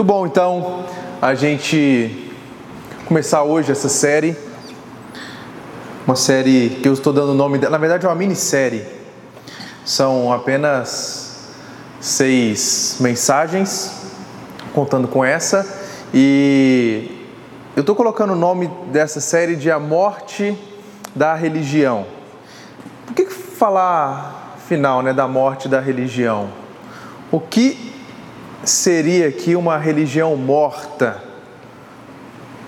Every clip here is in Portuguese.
Muito bom, então, a gente começar hoje essa série. Uma série que eu estou dando o nome dela, na verdade é uma minissérie. São apenas seis mensagens, contando com essa. E eu estou colocando o nome dessa série de A Morte da Religião. Por que falar final né, da morte da religião? O que seria aqui uma religião morta?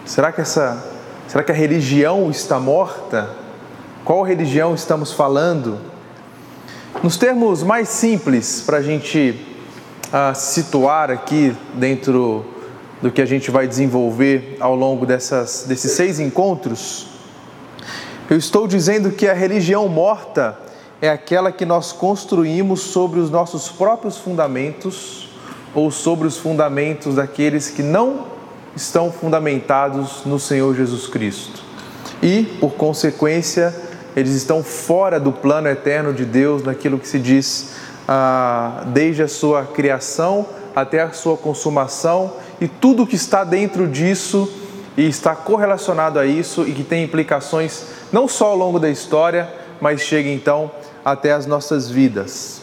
Será que essa será que a religião está morta? Qual religião estamos falando? Nos termos mais simples, para a gente uh, situar aqui dentro do que a gente vai desenvolver ao longo dessas, desses seis encontros, eu estou dizendo que a religião morta é aquela que nós construímos sobre os nossos próprios fundamentos ou sobre os fundamentos daqueles que não estão fundamentados no Senhor Jesus Cristo. E, por consequência, eles estão fora do plano eterno de Deus, naquilo que se diz ah, desde a sua criação até a sua consumação e tudo que está dentro disso e está correlacionado a isso e que tem implicações não só ao longo da história, mas chega então até as nossas vidas.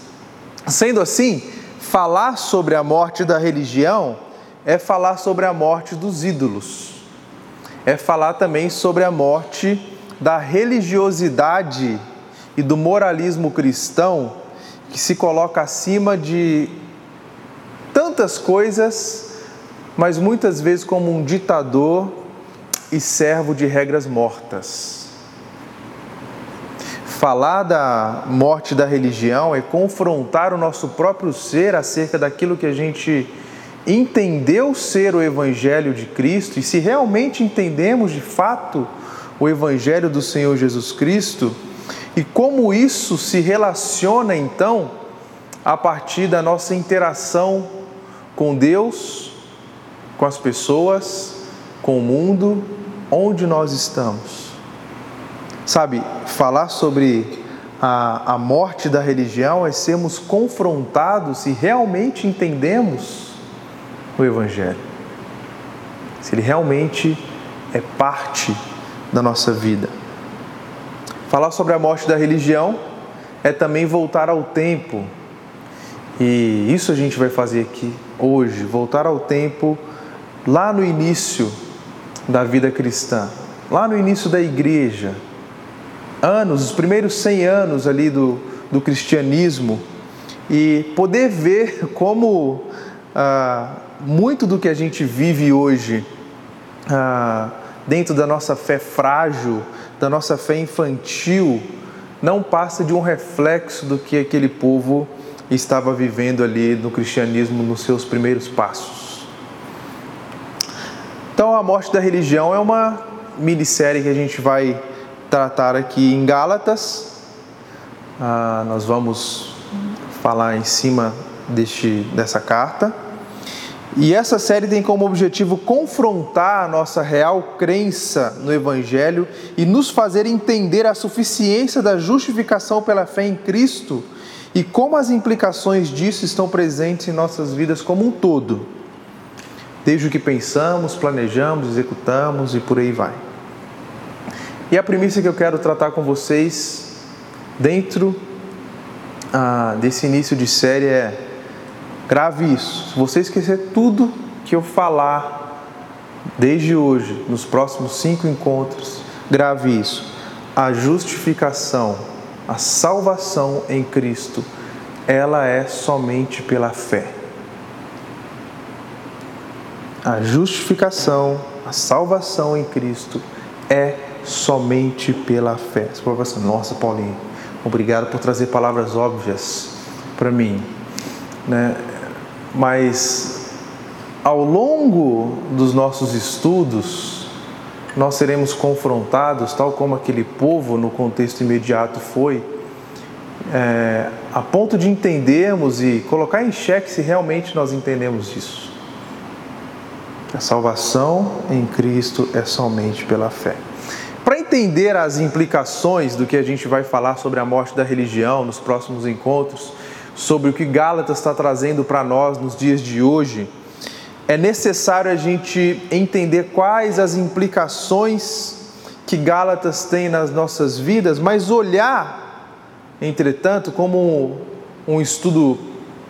Sendo assim, falar sobre a morte da religião é falar sobre a morte dos ídolos, é falar também sobre a morte da religiosidade e do moralismo cristão que se coloca acima de tantas coisas, mas muitas vezes como um ditador e servo de regras mortas. Falar da morte da religião é confrontar o nosso próprio ser acerca daquilo que a gente entendeu ser o Evangelho de Cristo e se realmente entendemos de fato o Evangelho do Senhor Jesus Cristo e como isso se relaciona então a partir da nossa interação com Deus, com as pessoas, com o mundo, onde nós estamos. Sabe, falar sobre a, a morte da religião é sermos confrontados se realmente entendemos o Evangelho, se ele realmente é parte da nossa vida. Falar sobre a morte da religião é também voltar ao tempo, e isso a gente vai fazer aqui hoje voltar ao tempo lá no início da vida cristã, lá no início da igreja anos, os primeiros 100 anos ali do, do cristianismo e poder ver como ah, muito do que a gente vive hoje, ah, dentro da nossa fé frágil, da nossa fé infantil, não passa de um reflexo do que aquele povo estava vivendo ali no cristianismo nos seus primeiros passos. Então, a morte da religião é uma minissérie que a gente vai tratar aqui em Gálatas. Ah, nós vamos falar em cima deste, dessa carta. E essa série tem como objetivo confrontar a nossa real crença no Evangelho e nos fazer entender a suficiência da justificação pela fé em Cristo e como as implicações disso estão presentes em nossas vidas como um todo, desde o que pensamos, planejamos, executamos e por aí vai. E a premissa que eu quero tratar com vocês dentro ah, desse início de série é: grave isso. Se você esquecer tudo que eu falar desde hoje, nos próximos cinco encontros, grave isso. A justificação, a salvação em Cristo, ela é somente pela fé. A justificação, a salvação em Cristo é somente pela fé. Você pode assim, nossa Paulinho, obrigado por trazer palavras óbvias para mim. Né? Mas ao longo dos nossos estudos, nós seremos confrontados, tal como aquele povo no contexto imediato foi, é, a ponto de entendermos e colocar em xeque se realmente nós entendemos isso. A salvação em Cristo é somente pela fé. Para entender as implicações do que a gente vai falar sobre a morte da religião nos próximos encontros, sobre o que Gálatas está trazendo para nós nos dias de hoje, é necessário a gente entender quais as implicações que Gálatas tem nas nossas vidas, mas olhar, entretanto, como um, estudo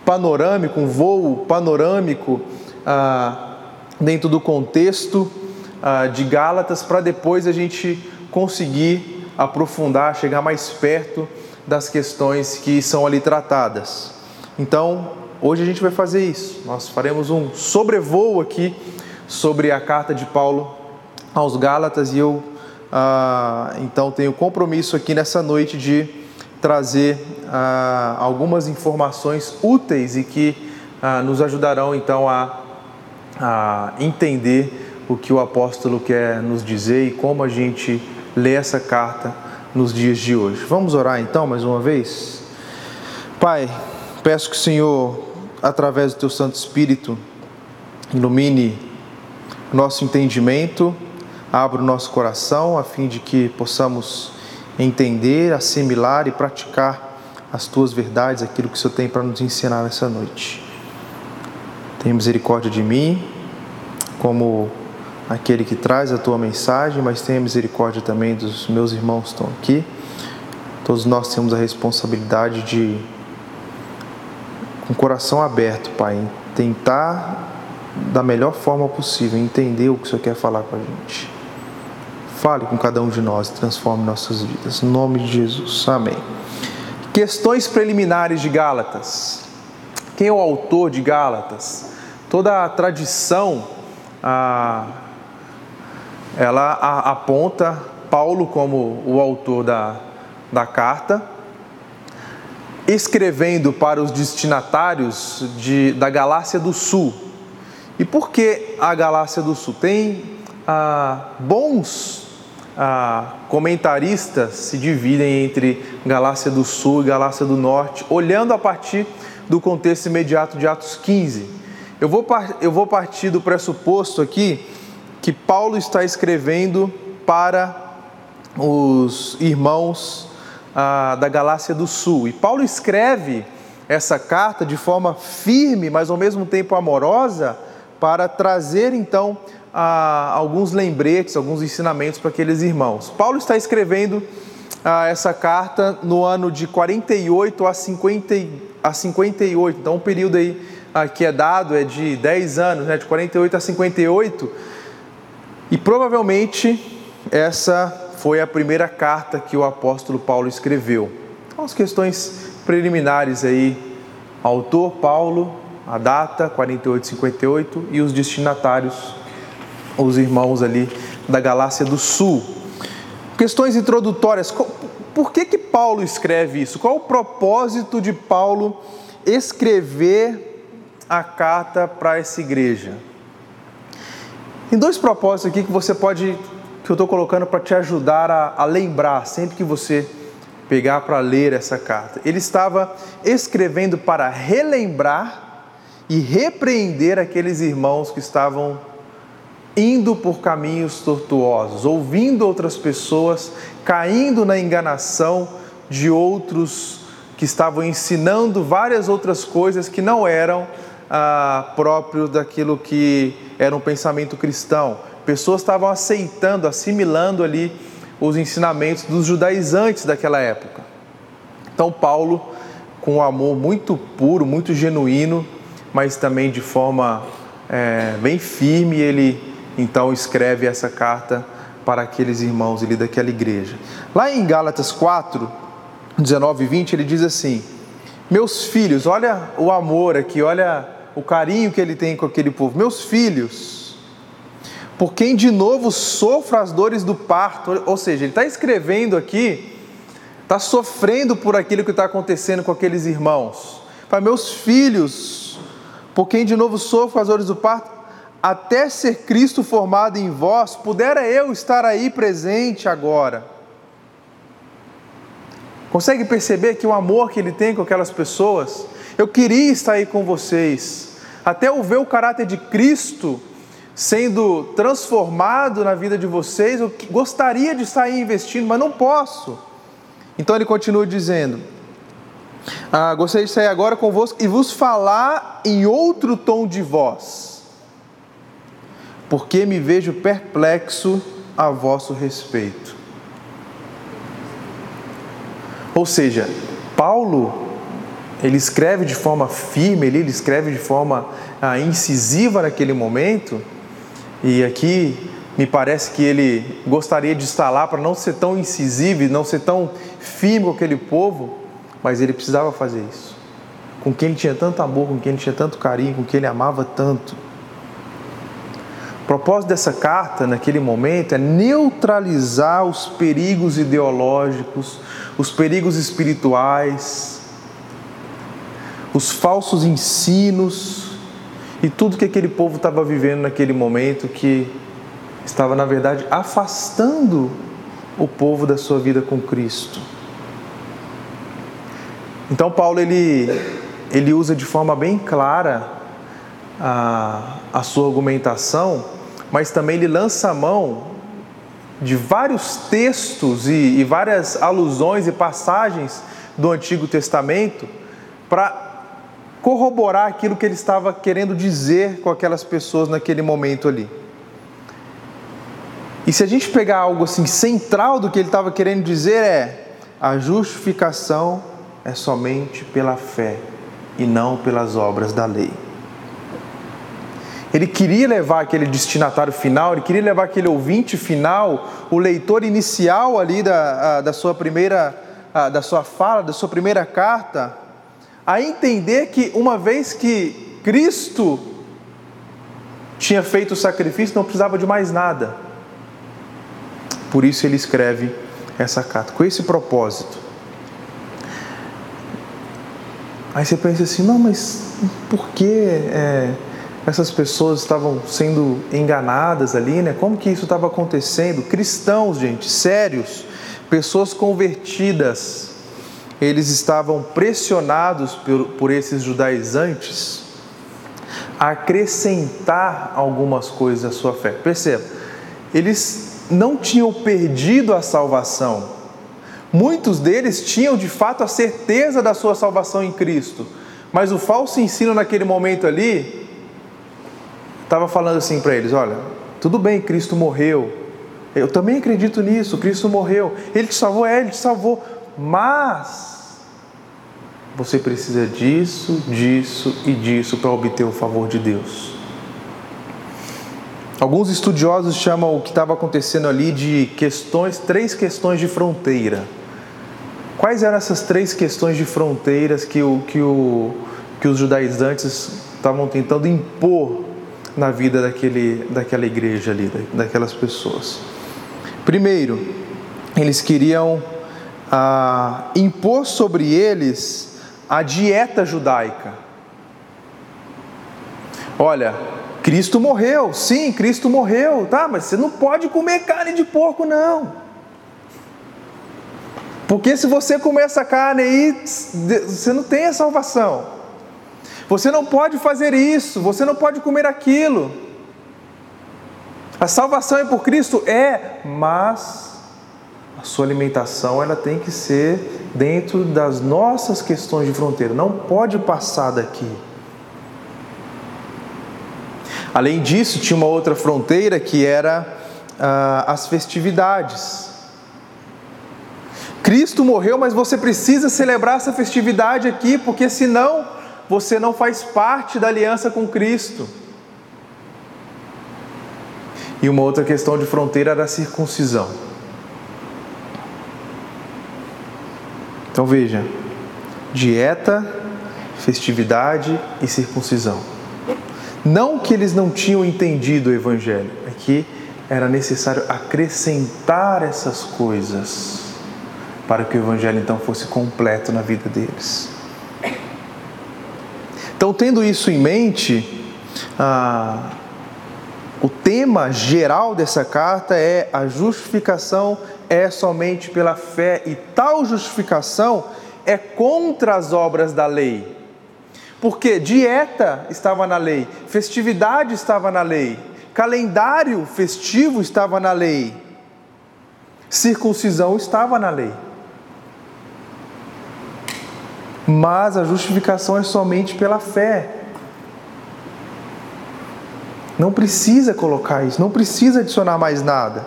panorâmico, um voo panorâmico ah, dentro do contexto de Gálatas, para depois a gente conseguir aprofundar, chegar mais perto das questões que são ali tratadas. Então, hoje a gente vai fazer isso. Nós faremos um sobrevoo aqui sobre a carta de Paulo aos Gálatas e eu ah, então tenho compromisso aqui nessa noite de trazer ah, algumas informações úteis e que ah, nos ajudarão então a, a entender o que o apóstolo quer nos dizer e como a gente lê essa carta nos dias de hoje. Vamos orar então mais uma vez? Pai, peço que o Senhor através do teu Santo Espírito, ilumine nosso entendimento, abra o nosso coração a fim de que possamos entender, assimilar e praticar as tuas verdades, aquilo que o Senhor tem para nos ensinar nessa noite. Tenha misericórdia de mim, como aquele que traz a tua mensagem, mas tenha misericórdia também dos meus irmãos que estão aqui. Todos nós temos a responsabilidade de com o coração aberto, Pai, tentar da melhor forma possível entender o que o Senhor quer falar com a gente. Fale com cada um de nós e transforme nossas vidas. Em nome de Jesus. Amém. Questões preliminares de Gálatas. Quem é o autor de Gálatas? Toda a tradição ah, ela aponta Paulo como o autor da, da carta escrevendo para os destinatários de, da Galácia do Sul. E por que a Galácia do Sul? Tem ah, bons ah, comentaristas se dividem entre Galácia do Sul e Galácia do Norte, olhando a partir do contexto imediato de Atos 15. Eu vou, eu vou partir do pressuposto aqui que Paulo está escrevendo para os irmãos ah, da Galácia do Sul. E Paulo escreve essa carta de forma firme, mas ao mesmo tempo amorosa, para trazer então ah, alguns lembretes, alguns ensinamentos para aqueles irmãos. Paulo está escrevendo ah, essa carta no ano de 48 a, 50, a 58, então o período aí ah, que é dado é de 10 anos, né, de 48 a 58, e provavelmente essa foi a primeira carta que o apóstolo Paulo escreveu. Então, as questões preliminares aí, autor Paulo, a data 4858 e os destinatários, os irmãos ali da Galácia do Sul. Questões introdutórias. Por que que Paulo escreve isso? Qual o propósito de Paulo escrever a carta para essa igreja? Tem dois propósitos aqui que você pode que eu estou colocando para te ajudar a, a lembrar sempre que você pegar para ler essa carta. Ele estava escrevendo para relembrar e repreender aqueles irmãos que estavam indo por caminhos tortuosos, ouvindo outras pessoas, caindo na enganação de outros que estavam ensinando várias outras coisas que não eram ah, próprio daquilo que era um pensamento cristão pessoas estavam aceitando, assimilando ali os ensinamentos dos judaizantes daquela época. Então, Paulo, com um amor muito puro, muito genuíno, mas também de forma é, bem firme, ele então escreve essa carta para aqueles irmãos ali daquela igreja. Lá em Gálatas 4, 19 e 20, ele diz assim: Meus filhos, olha o amor aqui, olha o carinho que ele tem com aquele povo. Meus filhos, por quem de novo sofra as dores do parto. Ou seja, ele está escrevendo aqui, está sofrendo por aquilo que está acontecendo com aqueles irmãos. Para meus filhos, por quem de novo sofro as dores do parto, até ser Cristo formado em vós, pudera eu estar aí presente agora. Consegue perceber que o amor que ele tem com aquelas pessoas? Eu queria estar aí com vocês, até eu ver o caráter de Cristo sendo transformado na vida de vocês, eu gostaria de sair investindo, mas não posso. Então ele continua dizendo: ah, Gostaria de sair agora convosco e vos falar em outro tom de voz. porque me vejo perplexo a vosso respeito. Ou seja, Paulo, ele escreve de forma firme, ele, escreve de forma ah, incisiva naquele momento, e aqui me parece que ele gostaria de estar lá para não ser tão incisivo e não ser tão firme com aquele povo, mas ele precisava fazer isso. Com quem ele tinha tanto amor, com quem ele tinha tanto carinho, com quem ele amava tanto. O propósito dessa carta, naquele momento, é neutralizar os perigos ideológicos, os perigos espirituais, os falsos ensinos e tudo que aquele povo estava vivendo naquele momento que estava, na verdade, afastando o povo da sua vida com Cristo. Então, Paulo ele, ele usa de forma bem clara a, a sua argumentação, mas também ele lança a mão de vários textos e, e várias alusões e passagens do Antigo Testamento para corroborar aquilo que ele estava querendo dizer com aquelas pessoas naquele momento ali. E se a gente pegar algo assim central do que ele estava querendo dizer é a justificação é somente pela fé e não pelas obras da lei. Ele queria levar aquele destinatário final, ele queria levar aquele ouvinte final, o leitor inicial ali da, da sua primeira, da sua fala, da sua primeira carta, a entender que uma vez que Cristo tinha feito o sacrifício, não precisava de mais nada. Por isso ele escreve essa carta, com esse propósito. Aí você pensa assim, não, mas por que é, essas pessoas estavam sendo enganadas ali, né? Como que isso estava acontecendo? Cristãos, gente, sérios, pessoas convertidas, eles estavam pressionados por, por esses judaizantes a acrescentar algumas coisas à sua fé. Perceba, eles não tinham perdido a salvação. Muitos deles tinham de fato a certeza da sua salvação em Cristo, mas o falso ensino naquele momento ali estava falando assim para eles: olha, tudo bem, Cristo morreu. Eu também acredito nisso, Cristo morreu. Ele te salvou, é, ele te salvou. Mas você precisa disso, disso e disso para obter o favor de Deus. Alguns estudiosos chamam o que estava acontecendo ali de questões, três questões de fronteira. Quais eram essas três questões de fronteiras que, o, que, o, que os judaizantes estavam tentando impor na vida daquele, daquela igreja ali, daquelas pessoas. Primeiro, eles queriam ah, impor sobre eles a dieta judaica. Olha, Cristo morreu, sim, Cristo morreu, tá? Mas você não pode comer carne de porco, não. Porque se você comer essa carne aí, você não tem a salvação. Você não pode fazer isso, você não pode comer aquilo. A salvação é por Cristo? É, mas a sua alimentação ela tem que ser dentro das nossas questões de fronteira, não pode passar daqui. Além disso, tinha uma outra fronteira que era ah, as festividades. Cristo morreu, mas você precisa celebrar essa festividade aqui, porque senão você não faz parte da aliança com Cristo. E uma outra questão de fronteira era a circuncisão. Então veja: dieta, festividade e circuncisão. Não que eles não tinham entendido o Evangelho, é que era necessário acrescentar essas coisas para que o Evangelho então fosse completo na vida deles. Então, tendo isso em mente, ah, o tema geral dessa carta é a justificação é somente pela fé e tal justificação é contra as obras da lei. Porque dieta estava na lei, festividade estava na lei, calendário festivo estava na lei, circuncisão estava na lei. mas a justificação é somente pela fé. Não precisa colocar isso, não precisa adicionar mais nada.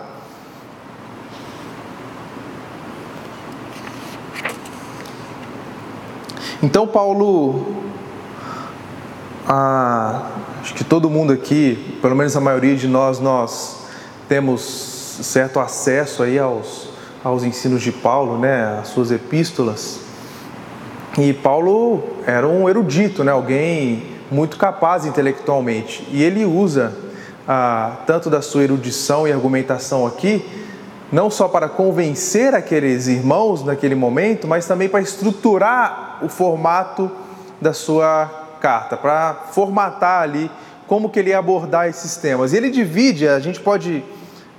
Então, Paulo, acho que todo mundo aqui, pelo menos a maioria de nós, nós temos certo acesso aí aos, aos ensinos de Paulo, né, as suas epístolas. E Paulo era um erudito, né, alguém muito capaz intelectualmente. E ele usa ah, tanto da sua erudição e argumentação aqui, não só para convencer aqueles irmãos naquele momento, mas também para estruturar o formato da sua carta, para formatar ali como que ele ia abordar esses temas. E ele divide, a gente pode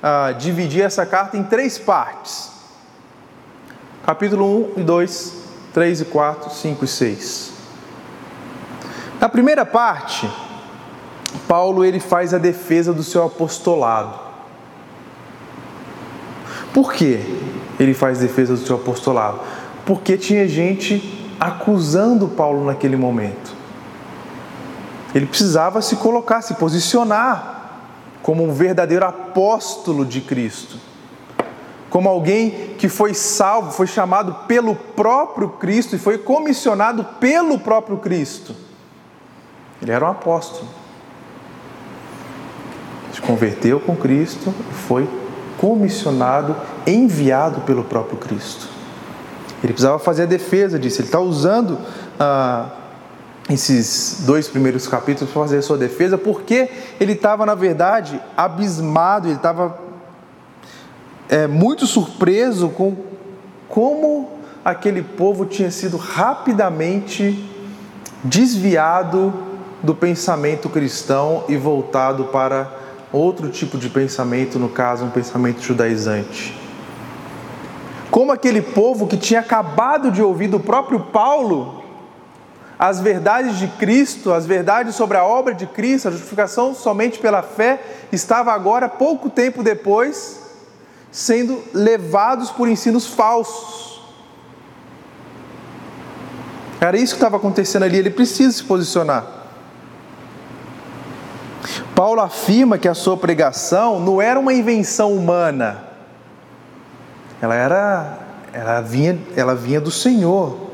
ah, dividir essa carta em três partes. Capítulo 1 e 2, 3 e 4, 5 e 6. Na primeira parte, Paulo ele faz a defesa do seu apostolado. Por que ele faz defesa do seu apostolado? Porque tinha gente acusando Paulo naquele momento. Ele precisava se colocar, se posicionar como um verdadeiro apóstolo de Cristo. Como alguém que foi salvo, foi chamado pelo próprio Cristo e foi comissionado pelo próprio Cristo. Ele era um apóstolo. Se converteu com Cristo e foi comissionado, enviado pelo próprio Cristo. Ele precisava fazer a defesa disso. Ele está usando ah, esses dois primeiros capítulos para fazer a sua defesa, porque ele estava, na verdade, abismado, ele estava é, muito surpreso com como aquele povo tinha sido rapidamente desviado do pensamento cristão e voltado para outro tipo de pensamento, no caso, um pensamento judaizante. Como aquele povo que tinha acabado de ouvir do próprio Paulo as verdades de Cristo, as verdades sobre a obra de Cristo, a justificação somente pela fé, estava agora, pouco tempo depois, sendo levados por ensinos falsos. Era isso que estava acontecendo ali, ele precisa se posicionar. Paulo afirma que a sua pregação não era uma invenção humana, ela era, ela vinha, ela vinha do Senhor.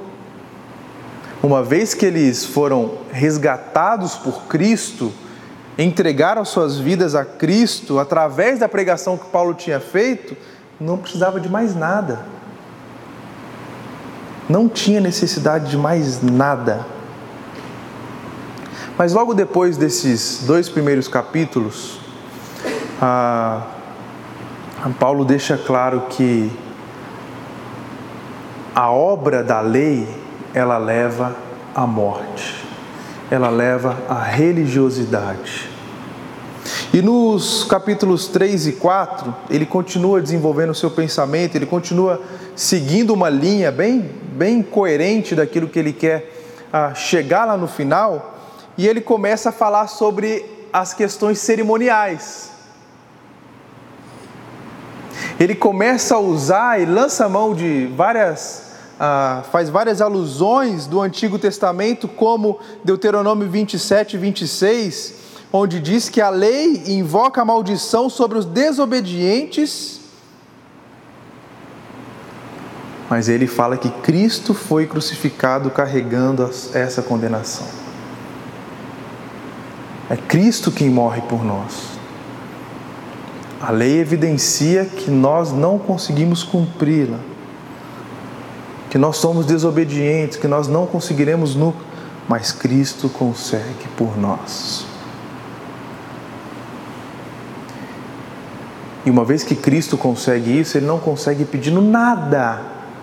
Uma vez que eles foram resgatados por Cristo, entregaram suas vidas a Cristo através da pregação que Paulo tinha feito, não precisava de mais nada. Não tinha necessidade de mais nada. Mas logo depois desses dois primeiros capítulos, a, a Paulo deixa claro que a obra da lei ela leva à morte, ela leva à religiosidade. E nos capítulos 3 e 4, ele continua desenvolvendo o seu pensamento, ele continua seguindo uma linha bem, bem coerente daquilo que ele quer ah, chegar lá no final e ele começa a falar sobre as questões cerimoniais. Ele começa a usar e lança mão de várias, ah, faz várias alusões do Antigo Testamento, como Deuteronômio 27 e 26, onde diz que a lei invoca a maldição sobre os desobedientes, mas ele fala que Cristo foi crucificado carregando essa condenação. É Cristo quem morre por nós. A lei evidencia que nós não conseguimos cumpri-la, que nós somos desobedientes, que nós não conseguiremos nunca, mas Cristo consegue por nós. E uma vez que Cristo consegue isso, Ele não consegue pedindo nada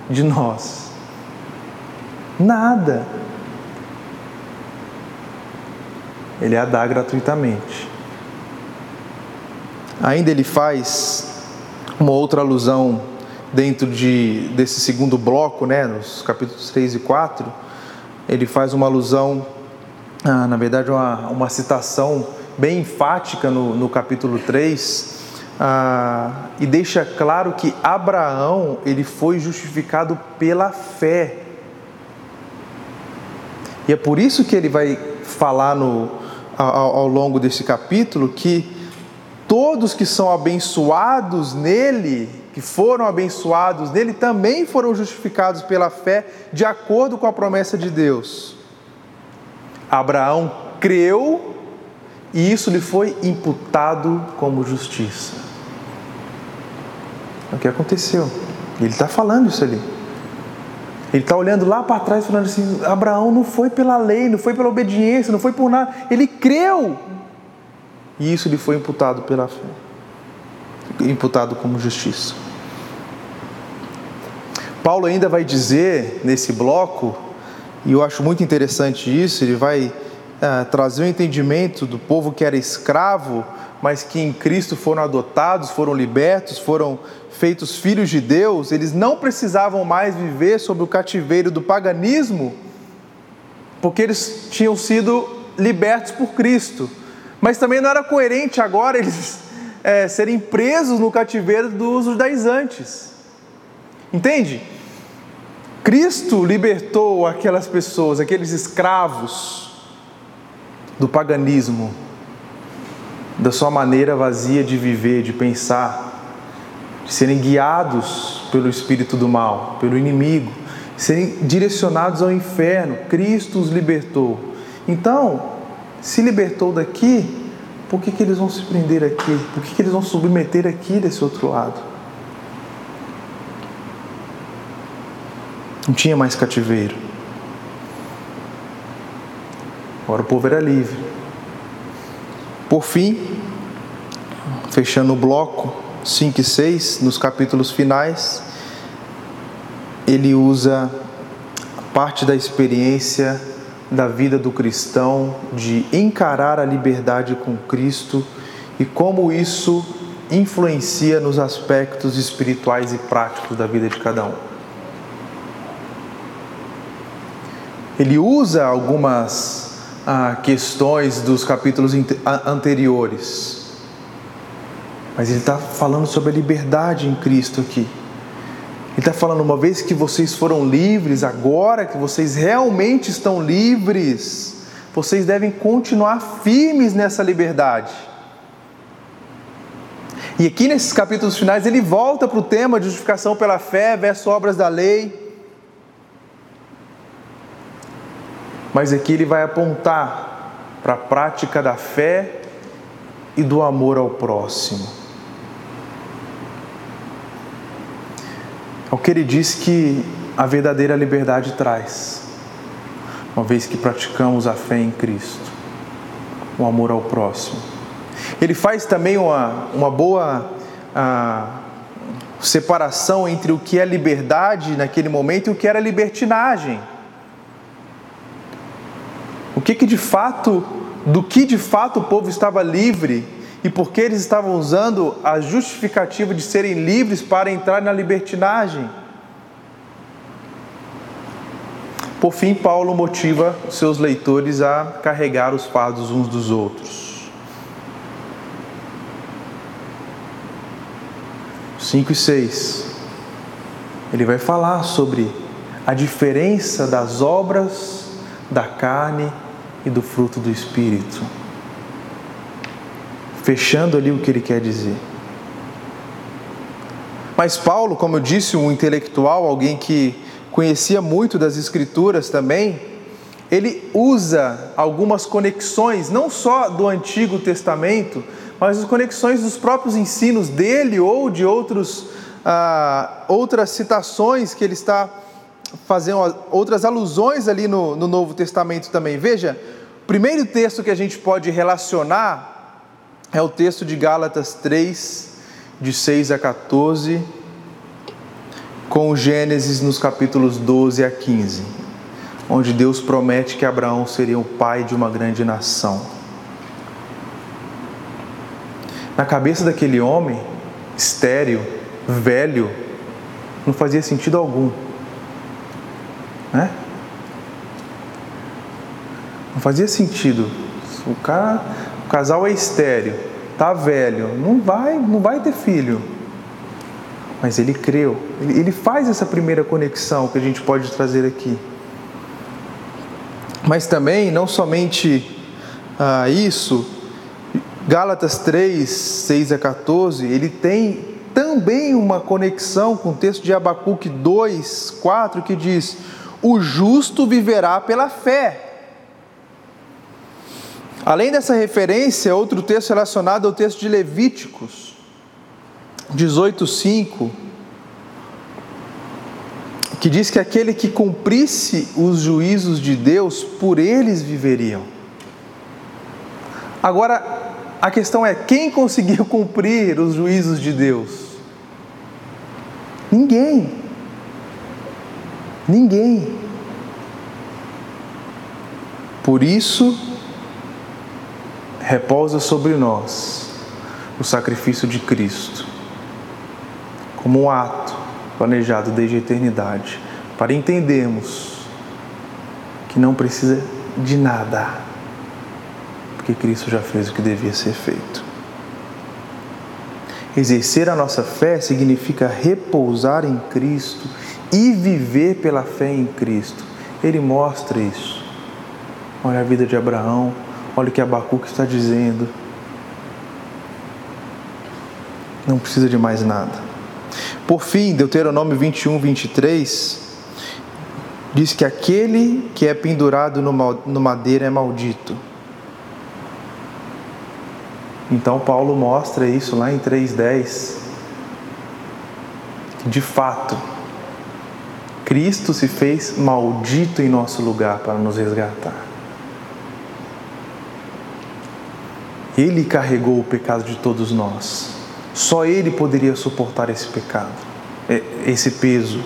de nós. Nada. Ele a dá gratuitamente. Ainda ele faz uma outra alusão dentro de, desse segundo bloco, né, nos capítulos 3 e 4, ele faz uma alusão, ah, na verdade, uma, uma citação bem enfática no, no capítulo 3, ah, e deixa claro que Abraão ele foi justificado pela fé. E é por isso que ele vai falar no, ao, ao longo desse capítulo que todos que são abençoados nele, que foram abençoados nele, também foram justificados pela fé, de acordo com a promessa de Deus. Abraão creu e isso lhe foi imputado como justiça. É o que aconteceu. Ele está falando isso ali. Ele está olhando lá para trás, falando assim: Abraão não foi pela lei, não foi pela obediência, não foi por nada. Ele creu. E isso lhe foi imputado pela fé imputado como justiça. Paulo ainda vai dizer nesse bloco, e eu acho muito interessante isso, ele vai é, trazer o um entendimento do povo que era escravo, mas que em Cristo foram adotados, foram libertos, foram feitos filhos de Deus, eles não precisavam mais viver sob o cativeiro do paganismo, porque eles tinham sido libertos por Cristo. Mas também não era coerente agora eles é, serem presos no cativeiro dos judaizantes. Entende? Cristo libertou aquelas pessoas, aqueles escravos do paganismo, da sua maneira vazia de viver, de pensar, de serem guiados pelo espírito do mal, pelo inimigo, serem direcionados ao inferno. Cristo os libertou. Então, se libertou daqui, por que, que eles vão se prender aqui? Por que, que eles vão submeter aqui desse outro lado? Não tinha mais cativeiro. Agora o povo era livre. Por fim, fechando o bloco 5 e 6, nos capítulos finais, ele usa parte da experiência da vida do cristão de encarar a liberdade com Cristo e como isso influencia nos aspectos espirituais e práticos da vida de cada um. Ele usa algumas ah, questões dos capítulos anteriores, mas ele está falando sobre a liberdade em Cristo aqui. Ele está falando, uma vez que vocês foram livres, agora que vocês realmente estão livres, vocês devem continuar firmes nessa liberdade. E aqui nesses capítulos finais ele volta para o tema de justificação pela fé versus obras da lei. Mas aqui ele vai apontar para a prática da fé e do amor ao próximo. É o que ele diz que a verdadeira liberdade traz, uma vez que praticamos a fé em Cristo, o amor ao próximo. Ele faz também uma, uma boa a, separação entre o que é liberdade naquele momento e o que era libertinagem. O que, que de fato, do que de fato o povo estava livre e porque eles estavam usando a justificativa de serem livres para entrar na libertinagem. Por fim, Paulo motiva seus leitores a carregar os fardos uns dos outros. 5 e 6. Ele vai falar sobre a diferença das obras da carne e do fruto do espírito fechando ali o que ele quer dizer. Mas Paulo, como eu disse, um intelectual, alguém que conhecia muito das Escrituras também, ele usa algumas conexões, não só do Antigo Testamento, mas as conexões dos próprios ensinos dele ou de outros, ah, outras citações que ele está fazendo, outras alusões ali no, no Novo Testamento também. Veja, o primeiro texto que a gente pode relacionar é o texto de Gálatas 3, de 6 a 14, com Gênesis nos capítulos 12 a 15, onde Deus promete que Abraão seria o pai de uma grande nação. Na cabeça daquele homem, estéril, velho, não fazia sentido algum. Né? Não fazia sentido. O cara o casal é estéreo, tá velho, não vai, não vai ter filho. Mas ele creu. Ele faz essa primeira conexão que a gente pode trazer aqui. Mas também, não somente a isso, Gálatas 3, 6 a 14, ele tem também uma conexão com o texto de Abacuque 2, 4, que diz: O justo viverá pela fé. Além dessa referência, outro texto relacionado ao texto de Levíticos 18, 5, que diz que aquele que cumprisse os juízos de Deus, por eles viveriam. Agora, a questão é: quem conseguiu cumprir os juízos de Deus? Ninguém. Ninguém. Por isso, repousa sobre nós o sacrifício de Cristo, como um ato planejado desde a eternidade, para entendermos que não precisa de nada porque Cristo já fez o que devia ser feito. Exercer a nossa fé significa repousar em Cristo e viver pela fé em Cristo. Ele mostra isso. Olha a vida de Abraão, olha o que Abacuque está dizendo. Não precisa de mais nada. Por fim, Deuteronômio 21, 23 diz que aquele que é pendurado no madeira é maldito. Então Paulo mostra isso lá em 3:10. De fato, Cristo se fez maldito em nosso lugar para nos resgatar. Ele carregou o pecado de todos nós. Só ele poderia suportar esse pecado, esse peso.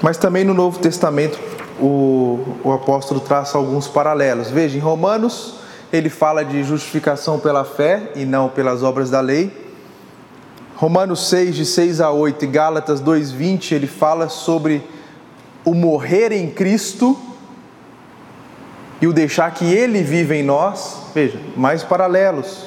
Mas também no Novo Testamento o, o apóstolo traça alguns paralelos. Veja, em Romanos, ele fala de justificação pela fé e não pelas obras da lei. Romanos 6, de 6 a 8 e Gálatas 2,20, ele fala sobre o morrer em Cristo e o deixar que Ele vive em nós. Veja, mais paralelos.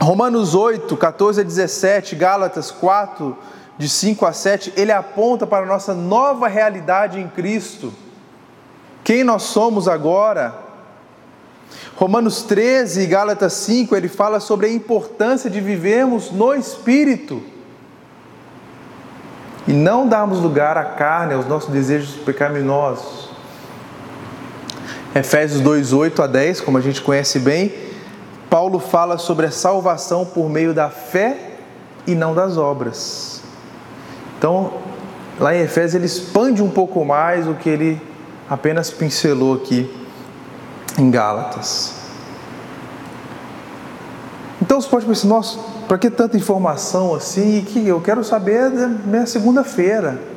Romanos 8, 14 a 17, Gálatas 4, de 5 a 7, ele aponta para a nossa nova realidade em Cristo. Quem nós somos agora. Romanos 13 e Gálatas 5, ele fala sobre a importância de vivermos no Espírito e não darmos lugar à carne, aos nossos desejos pecaminosos. Efésios 2, 8 a 10, como a gente conhece bem, Paulo fala sobre a salvação por meio da fé e não das obras. Então, lá em Efésios, ele expande um pouco mais o que ele apenas pincelou aqui em Gálatas. Então você pode pensar, nossa, para que tanta informação assim? E que eu quero saber minha segunda-feira.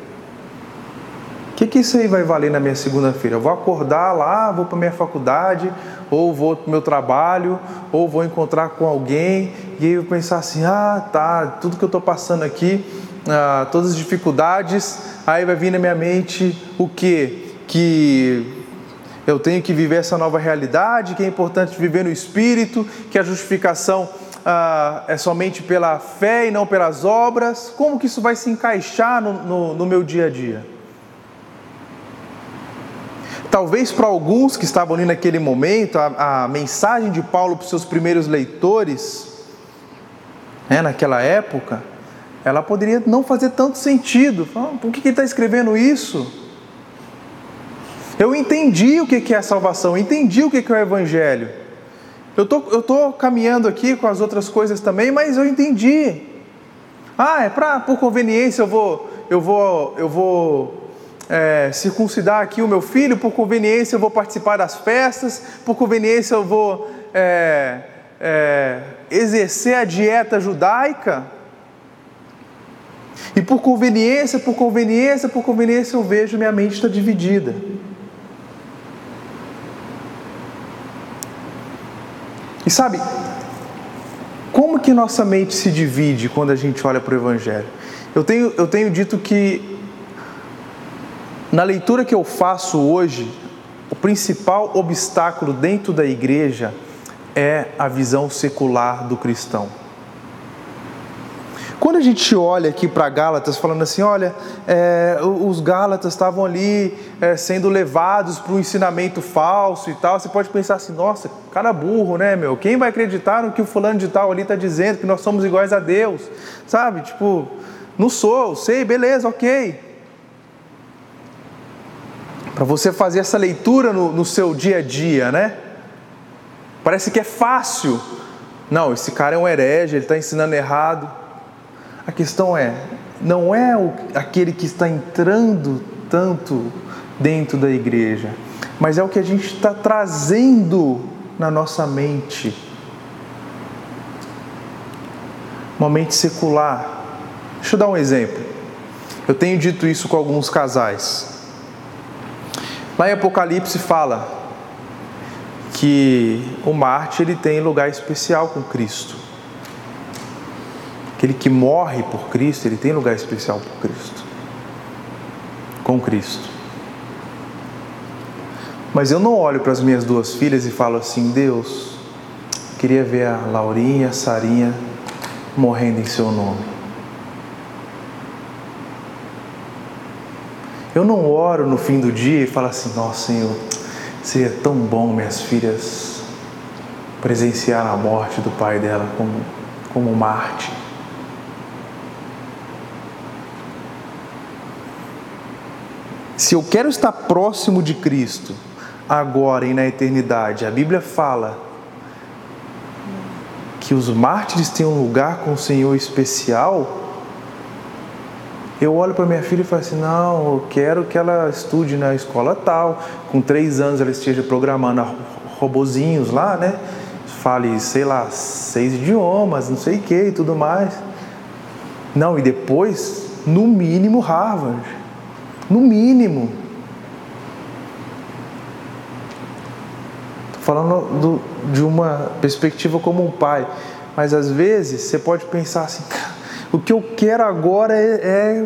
Que, que isso aí vai valer na minha segunda-feira? Eu vou acordar lá, vou para minha faculdade, ou vou para o meu trabalho, ou vou encontrar com alguém, e aí eu pensar assim, ah, tá, tudo que eu estou passando aqui ah, todas as dificuldades, aí vai vir na minha mente o que? Que eu tenho que viver essa nova realidade, que é importante viver no Espírito, que a justificação ah, é somente pela fé e não pelas obras. Como que isso vai se encaixar no, no, no meu dia a dia? Talvez para alguns que estavam ali naquele momento, a, a mensagem de Paulo para os seus primeiros leitores, né, naquela época, ela poderia não fazer tanto sentido. Por que ele está escrevendo isso? Eu entendi o que é a salvação, eu entendi o que é o Evangelho. Eu tô, estou tô caminhando aqui com as outras coisas também, mas eu entendi. Ah, é para por conveniência eu vou, eu vou, eu vou é, circuncidar aqui o meu filho, por conveniência eu vou participar das festas, por conveniência eu vou é, é, exercer a dieta judaica. E por conveniência, por conveniência, por conveniência, eu vejo minha mente está dividida. E sabe, como que nossa mente se divide quando a gente olha para o Evangelho? Eu tenho, eu tenho dito que, na leitura que eu faço hoje, o principal obstáculo dentro da igreja é a visão secular do cristão. Quando a gente olha aqui para Gálatas, falando assim, olha, é, os Gálatas estavam ali é, sendo levados para um ensinamento falso e tal, você pode pensar assim, nossa, cara burro, né, meu? Quem vai acreditar no que o fulano de tal ali está dizendo, que nós somos iguais a Deus, sabe? Tipo, não sou, sei, beleza, ok. Para você fazer essa leitura no, no seu dia a dia, né? Parece que é fácil. Não, esse cara é um herege, ele está ensinando errado. A questão é, não é o, aquele que está entrando tanto dentro da igreja, mas é o que a gente está trazendo na nossa mente. Uma mente secular. Deixa eu dar um exemplo. Eu tenho dito isso com alguns casais. Lá em Apocalipse fala que o Marte ele tem lugar especial com Cristo. Aquele que morre por Cristo, ele tem lugar especial por Cristo. Com Cristo. Mas eu não olho para as minhas duas filhas e falo assim: Deus, queria ver a Laurinha a Sarinha morrendo em seu nome. Eu não oro no fim do dia e falo assim: Nossa, Senhor, seria tão bom minhas filhas presenciar a morte do pai dela como, como Marte. Se eu quero estar próximo de Cristo, agora e na eternidade, a Bíblia fala que os mártires têm um lugar com o Senhor especial. Eu olho para minha filha e falo assim: não, eu quero que ela estude na escola tal, com três anos ela esteja programando robozinhos lá, né? Fale, sei lá, seis idiomas, não sei o que e tudo mais. Não, e depois, no mínimo, Harvard. No mínimo. Estou falando do, de uma perspectiva como um pai. Mas às vezes você pode pensar assim: o que eu quero agora é, é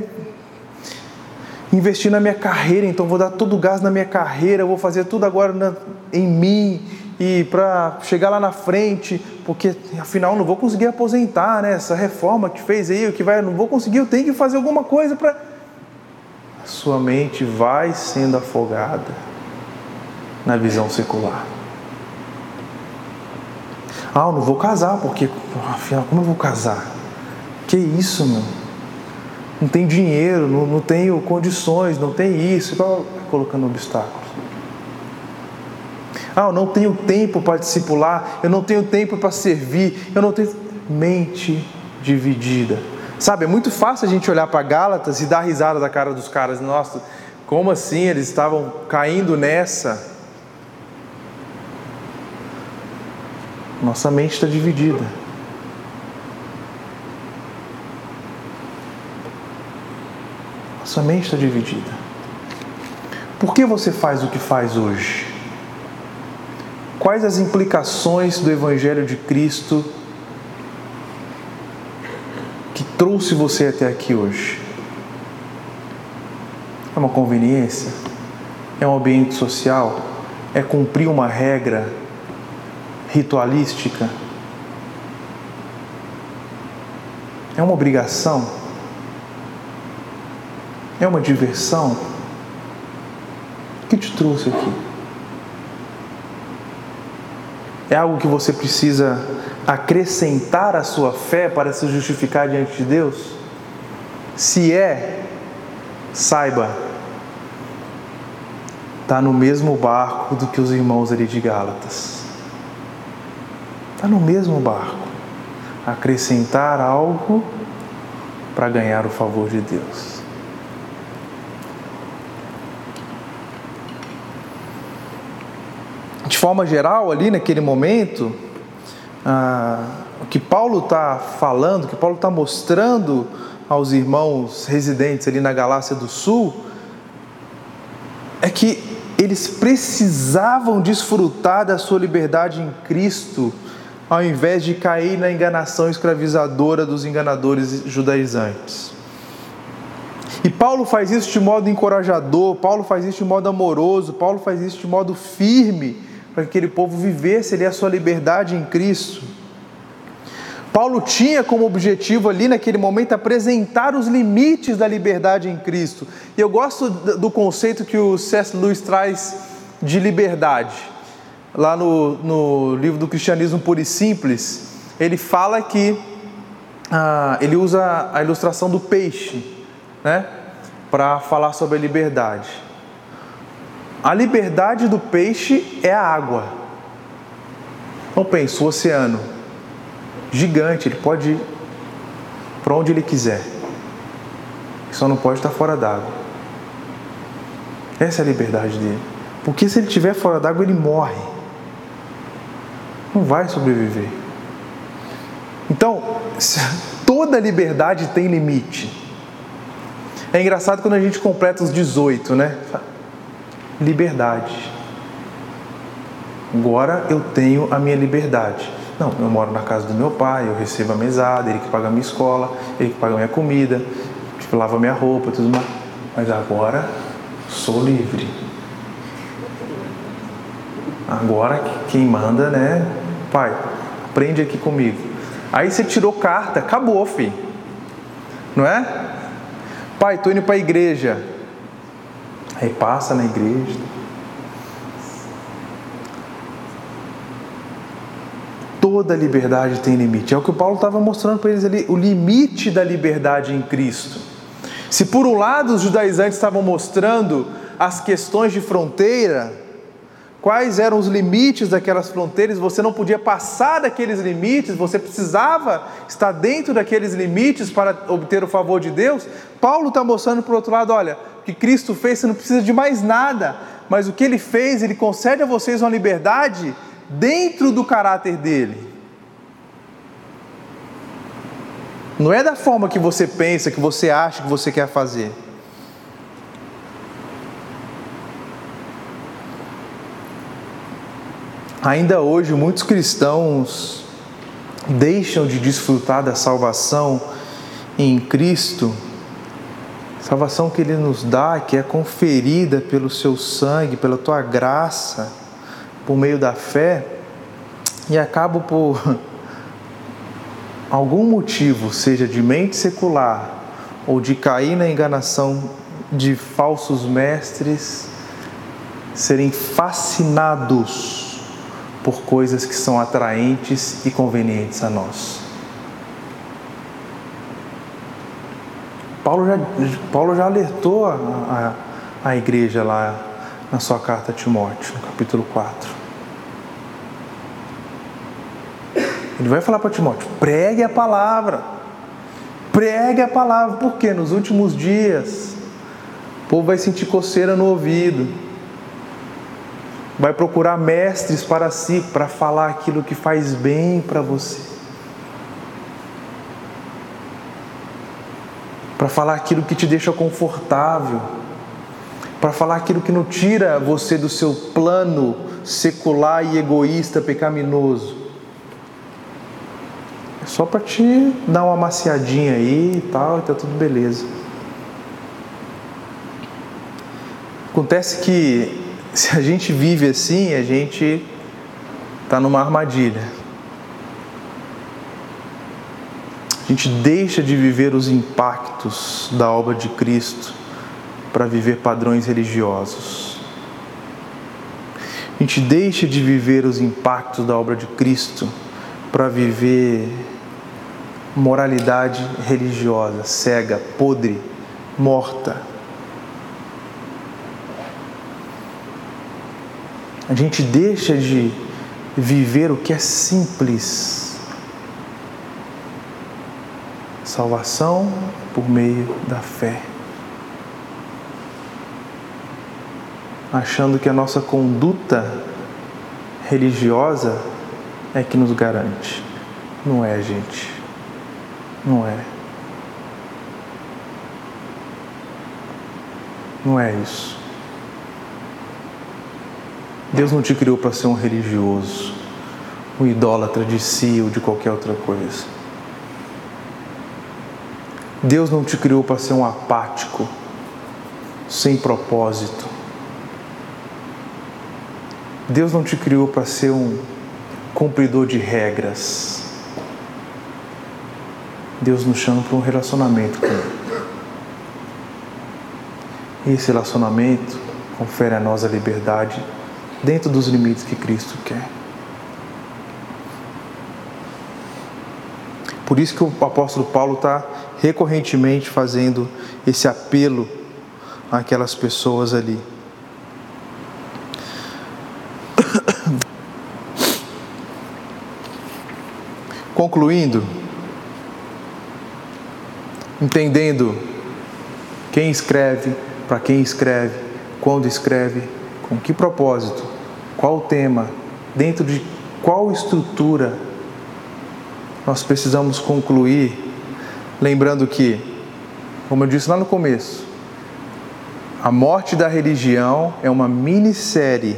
investir na minha carreira, então vou dar todo o gás na minha carreira, vou fazer tudo agora na, em mim e para chegar lá na frente, porque afinal não vou conseguir aposentar, né? Essa reforma que fez aí, o que vai, não vou conseguir, eu tenho que fazer alguma coisa para sua mente vai sendo afogada na visão secular. Ah, eu não vou casar, porque afinal, como eu vou casar? Que isso, meu? Não tem dinheiro, não, não tenho condições, não tem isso, vai colocando obstáculos. Ah, eu não tenho tempo para discipular, eu não tenho tempo para servir, eu não tenho. Mente dividida. Sabe, é muito fácil a gente olhar para Gálatas e dar risada da cara dos caras. Nossa, como assim eles estavam caindo nessa? Nossa mente está dividida. Nossa mente está dividida. Por que você faz o que faz hoje? Quais as implicações do Evangelho de Cristo trouxe você até aqui hoje? É uma conveniência? É um ambiente social? É cumprir uma regra ritualística? É uma obrigação? É uma diversão? O que te trouxe aqui? É algo que você precisa acrescentar a sua fé para se justificar diante de Deus? Se é, saiba, está no mesmo barco do que os irmãos ali de Gálatas. Está no mesmo barco. Acrescentar algo para ganhar o favor de Deus. Forma geral, ali naquele momento, ah, o que Paulo está falando, o que Paulo está mostrando aos irmãos residentes ali na Galácia do Sul, é que eles precisavam desfrutar da sua liberdade em Cristo, ao invés de cair na enganação escravizadora dos enganadores judaizantes. E Paulo faz isso de modo encorajador, Paulo faz isso de modo amoroso, Paulo faz isso de modo firme para que aquele povo vivesse ali a sua liberdade em Cristo. Paulo tinha como objetivo ali naquele momento apresentar os limites da liberdade em Cristo. E eu gosto do conceito que o C.S. Lewis traz de liberdade. Lá no, no livro do Cristianismo Puro e Simples, ele fala que ah, ele usa a ilustração do peixe, né, para falar sobre a liberdade. A liberdade do peixe é a água. Não pense, o oceano gigante, ele pode ir para onde ele quiser. Só não pode estar fora d'água. Essa é a liberdade dele. Porque se ele estiver fora d'água, ele morre. Não vai sobreviver. Então, toda liberdade tem limite. É engraçado quando a gente completa os 18, né? Liberdade. Agora eu tenho a minha liberdade. Não, eu moro na casa do meu pai, eu recebo a mesada, ele que paga a minha escola, ele que paga a minha comida, tipo, lava a minha roupa, tudo mais. Mas agora sou livre. Agora quem manda, né? Pai, aprende aqui comigo. Aí você tirou carta, acabou, filho. Não é? Pai, tô indo para a igreja. Passa na igreja. toda liberdade tem limite. É o que o Paulo estava mostrando para eles ali, o limite da liberdade em Cristo. Se por um lado os judaizantes estavam mostrando as questões de fronteira, quais eram os limites daquelas fronteiras, você não podia passar daqueles limites, você precisava estar dentro daqueles limites para obter o favor de Deus. Paulo está mostrando por outro lado: olha, o que Cristo fez, você não precisa de mais nada, mas o que ele fez, ele concede a vocês uma liberdade dentro do caráter dele. Não é da forma que você pensa, que você acha que você quer fazer. Ainda hoje, muitos cristãos deixam de desfrutar da salvação em Cristo, salvação que Ele nos dá, que é conferida pelo Seu sangue, pela Tua graça por meio da fé e acabo por algum motivo, seja de mente secular ou de cair na enganação de falsos mestres, serem fascinados por coisas que são atraentes e convenientes a nós. Paulo já, Paulo já alertou a, a, a igreja lá na sua carta a Timóteo, no capítulo 4. Ele vai falar para Timóteo: pregue a palavra. Pregue a palavra, porque nos últimos dias o povo vai sentir coceira no ouvido, vai procurar mestres para si, para falar aquilo que faz bem para você, para falar aquilo que te deixa confortável, para falar aquilo que não tira você do seu plano secular e egoísta pecaminoso. Só para te dar uma maciadinha aí e tal, e tá tudo beleza. Acontece que se a gente vive assim, a gente está numa armadilha. A gente deixa de viver os impactos da obra de Cristo para viver padrões religiosos. A gente deixa de viver os impactos da obra de Cristo para viver moralidade religiosa, cega, podre, morta. A gente deixa de viver o que é simples. Salvação por meio da fé. Achando que a nossa conduta religiosa é que nos garante. Não é, gente. Não é. Não é isso. Deus não te criou para ser um religioso, um idólatra de si ou de qualquer outra coisa. Deus não te criou para ser um apático, sem propósito. Deus não te criou para ser um cumpridor de regras. Deus nos chama para um relacionamento com Ele. E esse relacionamento confere a nós a liberdade dentro dos limites que Cristo quer. Por isso que o apóstolo Paulo está recorrentemente fazendo esse apelo àquelas pessoas ali. Concluindo, entendendo quem escreve, para quem escreve, quando escreve, com que propósito, qual tema, dentro de qual estrutura nós precisamos concluir, lembrando que, como eu disse lá no começo, a morte da religião é uma minissérie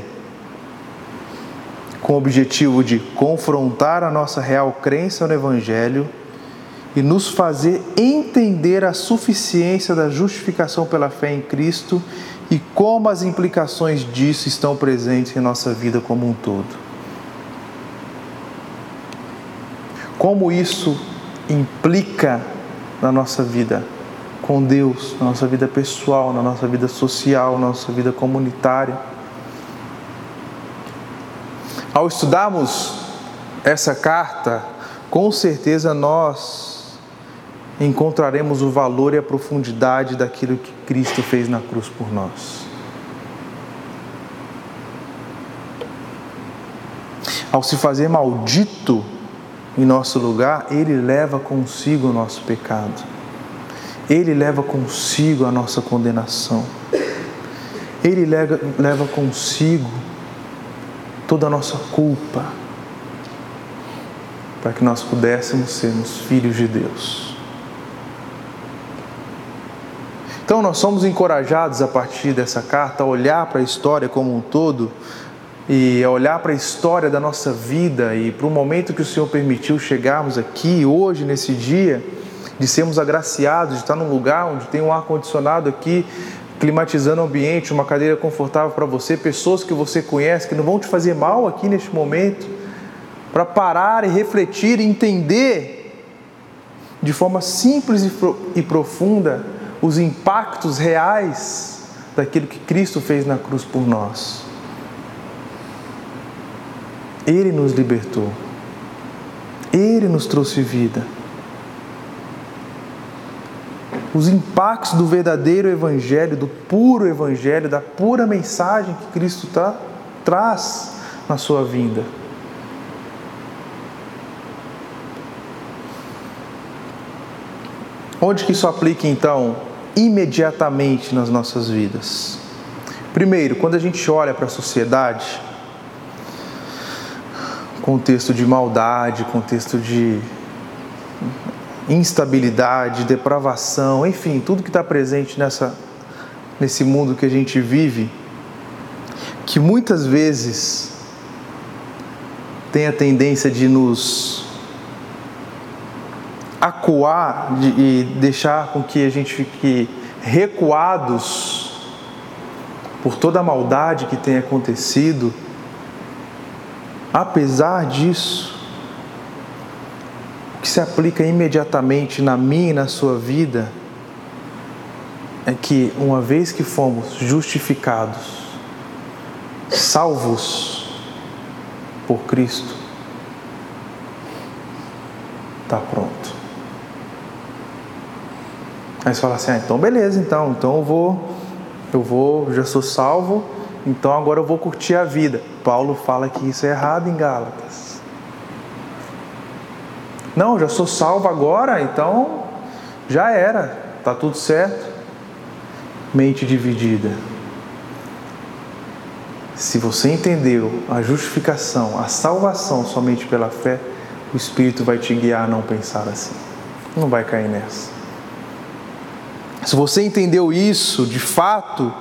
com o objetivo de confrontar a nossa real crença no Evangelho e nos fazer entender a suficiência da justificação pela fé em Cristo e como as implicações disso estão presentes em nossa vida como um todo. Como isso implica na nossa vida com Deus, na nossa vida pessoal, na nossa vida social, na nossa vida comunitária. Ao estudarmos essa carta, com certeza nós encontraremos o valor e a profundidade daquilo que Cristo fez na cruz por nós. Ao se fazer maldito em nosso lugar, Ele leva consigo o nosso pecado, Ele leva consigo a nossa condenação, Ele leva, consigo toda a nossa culpa, para que nós pudéssemos sermos filhos de Deus. Então, nós somos encorajados a partir dessa carta a olhar para a história como um todo e a olhar para a história da nossa vida e para o momento que o Senhor permitiu chegarmos aqui hoje, nesse dia, de sermos agraciados, de estar num lugar onde tem um ar-condicionado aqui, climatizando o ambiente, uma cadeira confortável para você, pessoas que você conhece que não vão te fazer mal aqui neste momento, para parar e refletir e entender de forma simples e profunda os impactos reais daquilo que Cristo fez na cruz por nós. Ele nos libertou. Ele nos trouxe vida. Os impactos do verdadeiro Evangelho, do puro Evangelho, da pura mensagem que Cristo tá, traz na sua vinda. Onde que isso aplica então imediatamente nas nossas vidas. Primeiro, quando a gente olha para a sociedade, contexto de maldade, contexto de instabilidade, depravação, enfim, tudo que está presente nessa, nesse mundo que a gente vive, que muitas vezes tem a tendência de nos acuar de, e deixar com que a gente fique recuados por toda a maldade que tem acontecido, apesar disso, o que se aplica imediatamente na minha e na sua vida é que, uma vez que fomos justificados, salvos por Cristo, está pronto. Aí você fala assim, ah, então beleza, então, então eu vou, eu vou, já sou salvo, então agora eu vou curtir a vida. Paulo fala que isso é errado em Gálatas. Não, já sou salvo agora, então já era, tá tudo certo. Mente dividida. Se você entendeu a justificação, a salvação somente pela fé, o Espírito vai te guiar a não pensar assim. Não vai cair nessa. Se você entendeu isso de fato,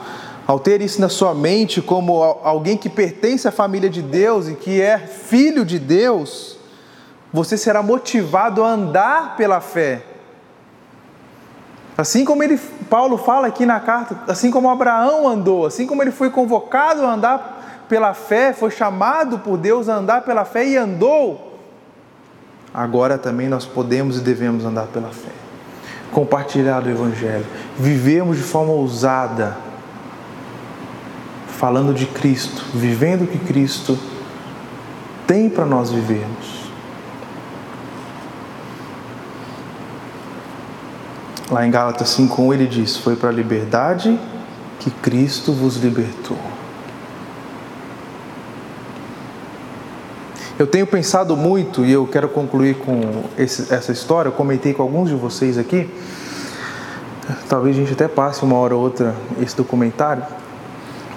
ao ter isso na sua mente como alguém que pertence à família de Deus e que é filho de Deus, você será motivado a andar pela fé. Assim como ele, Paulo fala aqui na carta, assim como Abraão andou, assim como ele foi convocado a andar pela fé, foi chamado por Deus a andar pela fé e andou. agora também nós podemos e devemos andar pela fé. Compartilhar do Evangelho, vivemos de forma ousada, falando de Cristo, vivendo o que Cristo tem para nós vivermos. Lá em Gálatas 5:1 ele diz: "Foi para a liberdade que Cristo vos libertou". Eu tenho pensado muito, e eu quero concluir com esse, essa história, eu comentei com alguns de vocês aqui, talvez a gente até passe uma hora ou outra esse documentário,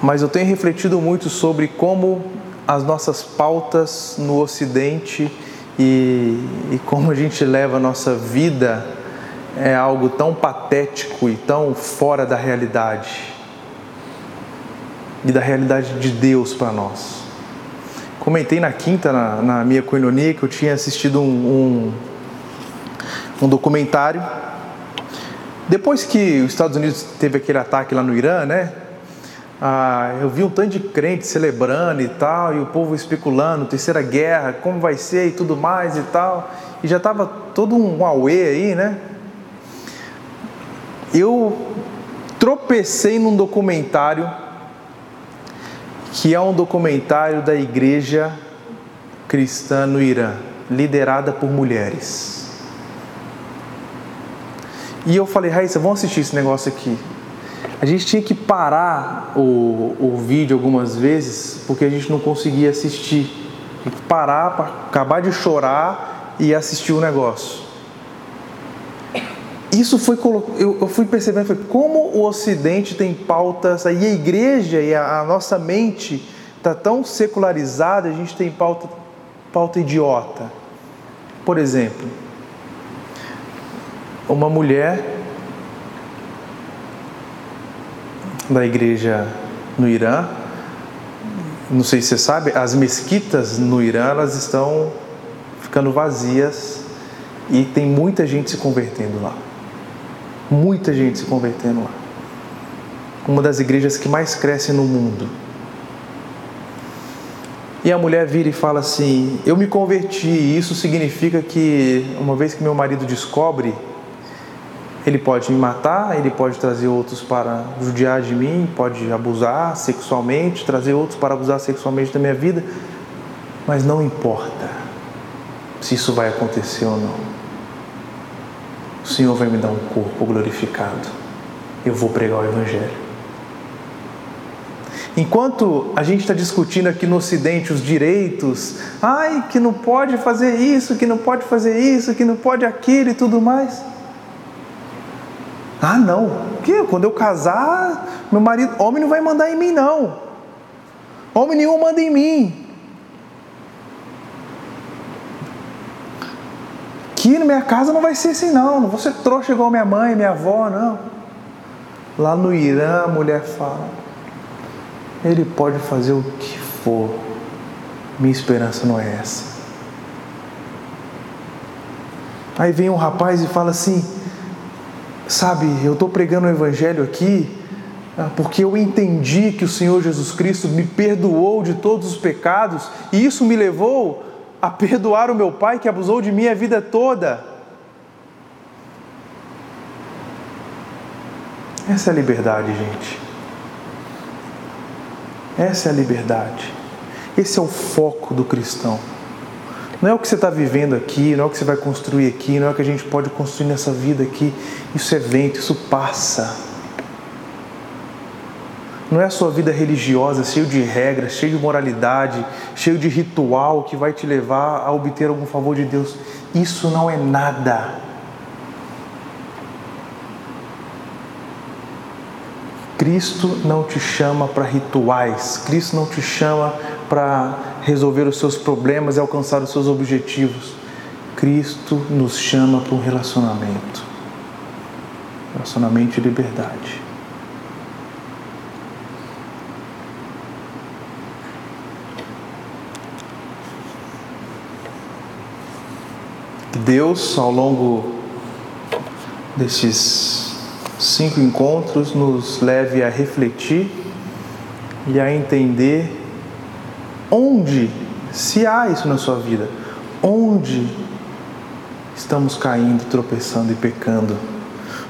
mas eu tenho refletido muito sobre como as nossas pautas no Ocidente e, e como a gente leva a nossa vida é algo tão patético e tão fora da realidade e da realidade de Deus para nós. Comentei na quinta, na, na minha coinonia, que eu tinha assistido um, um, um documentário. Depois que os Estados Unidos teve aquele ataque lá no Irã, né? Ah, eu vi um tanto de crente celebrando e tal, e o povo especulando, terceira guerra, como vai ser e tudo mais e tal. E já estava todo um auê aí, né? Eu tropecei num documentário que é um documentário da igreja cristã no Irã, liderada por mulheres. E eu falei, Raíssa, vamos assistir esse negócio aqui. A gente tinha que parar o, o vídeo algumas vezes porque a gente não conseguia assistir. Tinha que parar para acabar de chorar e assistir o negócio isso foi eu, eu fui percebendo foi como o Ocidente tem pautas aí a igreja e a, a nossa mente está tão secularizada a gente tem pauta pauta idiota. Por exemplo uma mulher da igreja no Irã não sei se você sabe as mesquitas no Irã elas estão ficando vazias e tem muita gente se convertendo lá Muita gente se convertendo lá. Uma das igrejas que mais cresce no mundo. E a mulher vira e fala assim: Eu me converti, e isso significa que, uma vez que meu marido descobre, ele pode me matar, ele pode trazer outros para judiar de mim, pode abusar sexualmente, trazer outros para abusar sexualmente da minha vida, mas não importa se isso vai acontecer ou não o Senhor vai me dar um corpo glorificado. Eu vou pregar o Evangelho. Enquanto a gente está discutindo aqui no Ocidente os direitos, ai, que não pode fazer isso, que não pode fazer isso, que não pode aquilo e tudo mais. Ah, não, que quando eu casar, meu marido, homem não vai mandar em mim, não. Homem nenhum manda em mim. Aqui na minha casa não vai ser assim não, não vou ser trouxa igual minha mãe, minha avó, não. Lá no Irã a mulher fala, ele pode fazer o que for, minha esperança não é essa. Aí vem um rapaz e fala assim, sabe, eu estou pregando o evangelho aqui ah, porque eu entendi que o Senhor Jesus Cristo me perdoou de todos os pecados e isso me levou a perdoar o meu pai que abusou de mim a vida toda. Essa é a liberdade, gente. Essa é a liberdade. Esse é o foco do cristão. Não é o que você está vivendo aqui, não é o que você vai construir aqui, não é o que a gente pode construir nessa vida aqui. Isso é vento, isso passa. Não é a sua vida religiosa, cheio de regras, cheio de moralidade, cheio de ritual que vai te levar a obter algum favor de Deus. Isso não é nada. Cristo não te chama para rituais, Cristo não te chama para resolver os seus problemas e alcançar os seus objetivos. Cristo nos chama para um relacionamento relacionamento de liberdade. Deus, ao longo desses cinco encontros, nos leve a refletir e a entender onde, se há isso na sua vida, onde estamos caindo, tropeçando e pecando?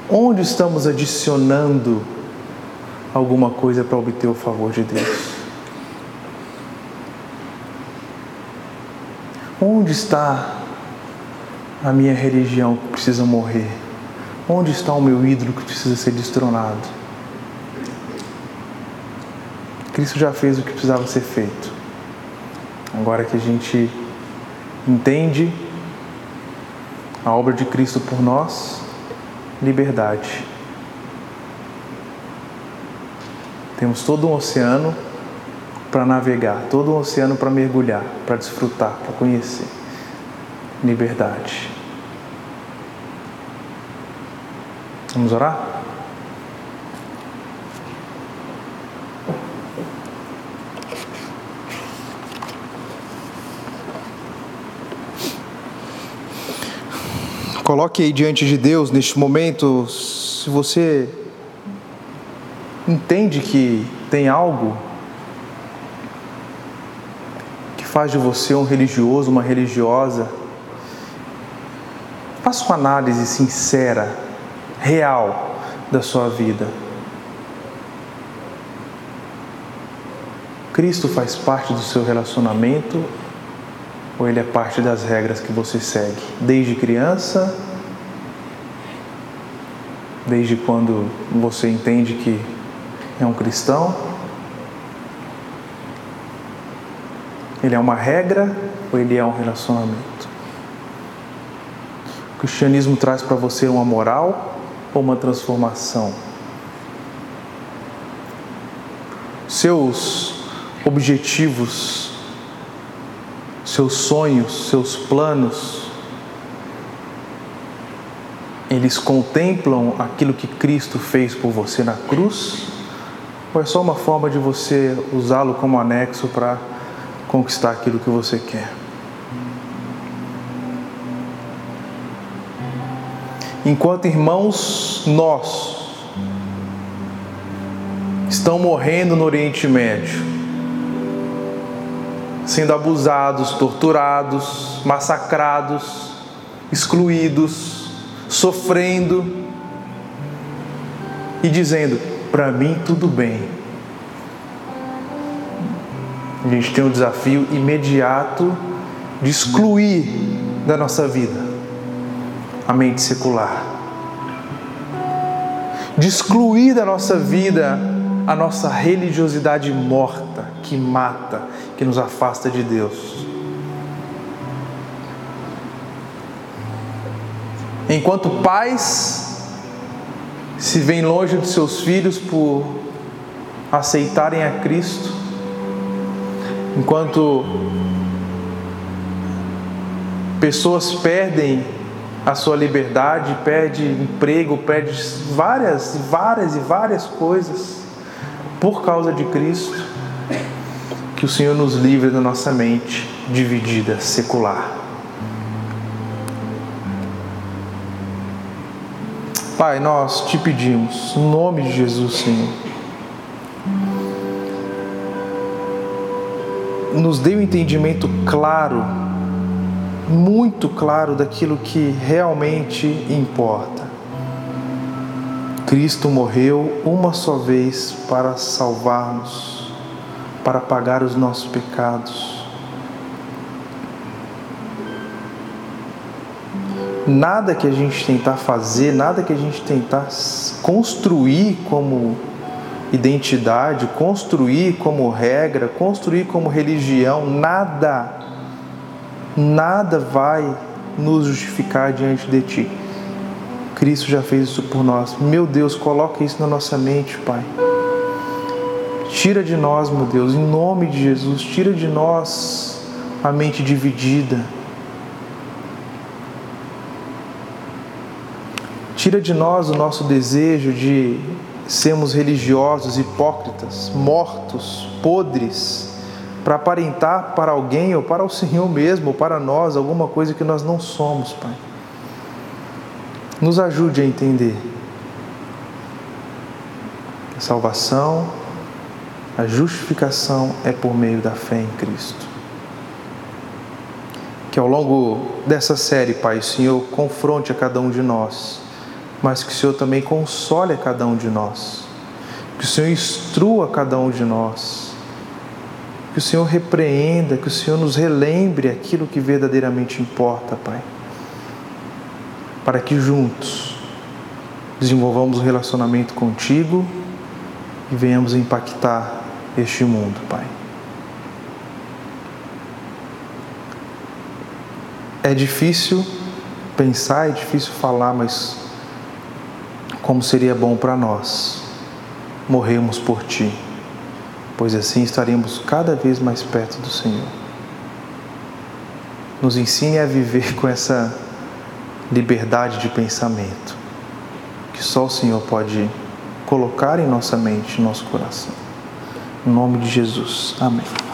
Onde estamos adicionando alguma coisa para obter o favor de Deus? Onde está a minha religião que precisa morrer? Onde está o meu ídolo que precisa ser destronado? Cristo já fez o que precisava ser feito. Agora que a gente entende a obra de Cristo por nós, liberdade. Temos todo um oceano para navegar, todo um oceano para mergulhar, para desfrutar, para conhecer. Liberdade. Vamos orar? Coloque aí diante de Deus neste momento, se você entende que tem algo que faz de você um religioso, uma religiosa, faça uma análise sincera, real da sua vida. Cristo faz parte do seu relacionamento ou ele é parte das regras que você segue? Desde criança, desde quando você entende que é um cristão? Ele é uma regra ou ele é um relacionamento? O cristianismo traz para você uma moral ou uma transformação? Seus objetivos seus sonhos, seus planos, eles contemplam aquilo que Cristo fez por você na cruz? Ou é só uma forma de você usá-lo como anexo para conquistar aquilo que você quer? Enquanto irmãos nossos estão morrendo no Oriente Médio, sendo abusados, torturados, massacrados, excluídos, sofrendo e dizendo: para mim tudo bem. A gente tem um desafio imediato de excluir da nossa vida a mente secular, de excluir da nossa vida a nossa religiosidade morta, que mata, que nos afasta de Deus. Enquanto pais se veem longe de seus filhos por aceitarem a Cristo, enquanto pessoas perdem a sua liberdade, perde emprego, perde várias, várias e várias coisas por causa de Cristo, que o Senhor nos livre da nossa mente dividida, secular. Pai, nós te pedimos, no nome de Jesus, Senhor, nos dê um entendimento claro, muito claro daquilo que realmente importa. Cristo morreu uma só vez para salvar-nos, para pagar os nossos pecados. Nada que a gente tentar fazer, nada que a gente tentar construir como identidade, construir como regra, construir como religião, nada, nada vai nos justificar diante de Ti. Cristo já fez isso por nós. Meu Deus, coloca isso na nossa mente, Pai. Tira de nós, meu Deus, em nome de Jesus, tira de nós a mente dividida. Tira de nós o nosso desejo de sermos religiosos, hipócritas, mortos, podres, para aparentar para alguém ou para o Senhor mesmo, ou para nós, alguma coisa que nós não somos, Pai. Nos ajude a entender a salvação, a justificação é por meio da fé em Cristo. Que ao longo dessa série, Pai, o Senhor confronte a cada um de nós, mas que o Senhor também console a cada um de nós. Que o Senhor instrua a cada um de nós. Que o Senhor repreenda, que o Senhor nos relembre aquilo que verdadeiramente importa, Pai. Para que juntos desenvolvamos um relacionamento contigo e venhamos impactar este mundo, Pai. É difícil pensar, é difícil falar, mas como seria bom para nós morrermos por Ti, pois assim estaremos cada vez mais perto do Senhor. Nos ensine a viver com essa liberdade de pensamento que só o Senhor pode colocar em nossa mente, em nosso coração. Em nome de Jesus. Amém.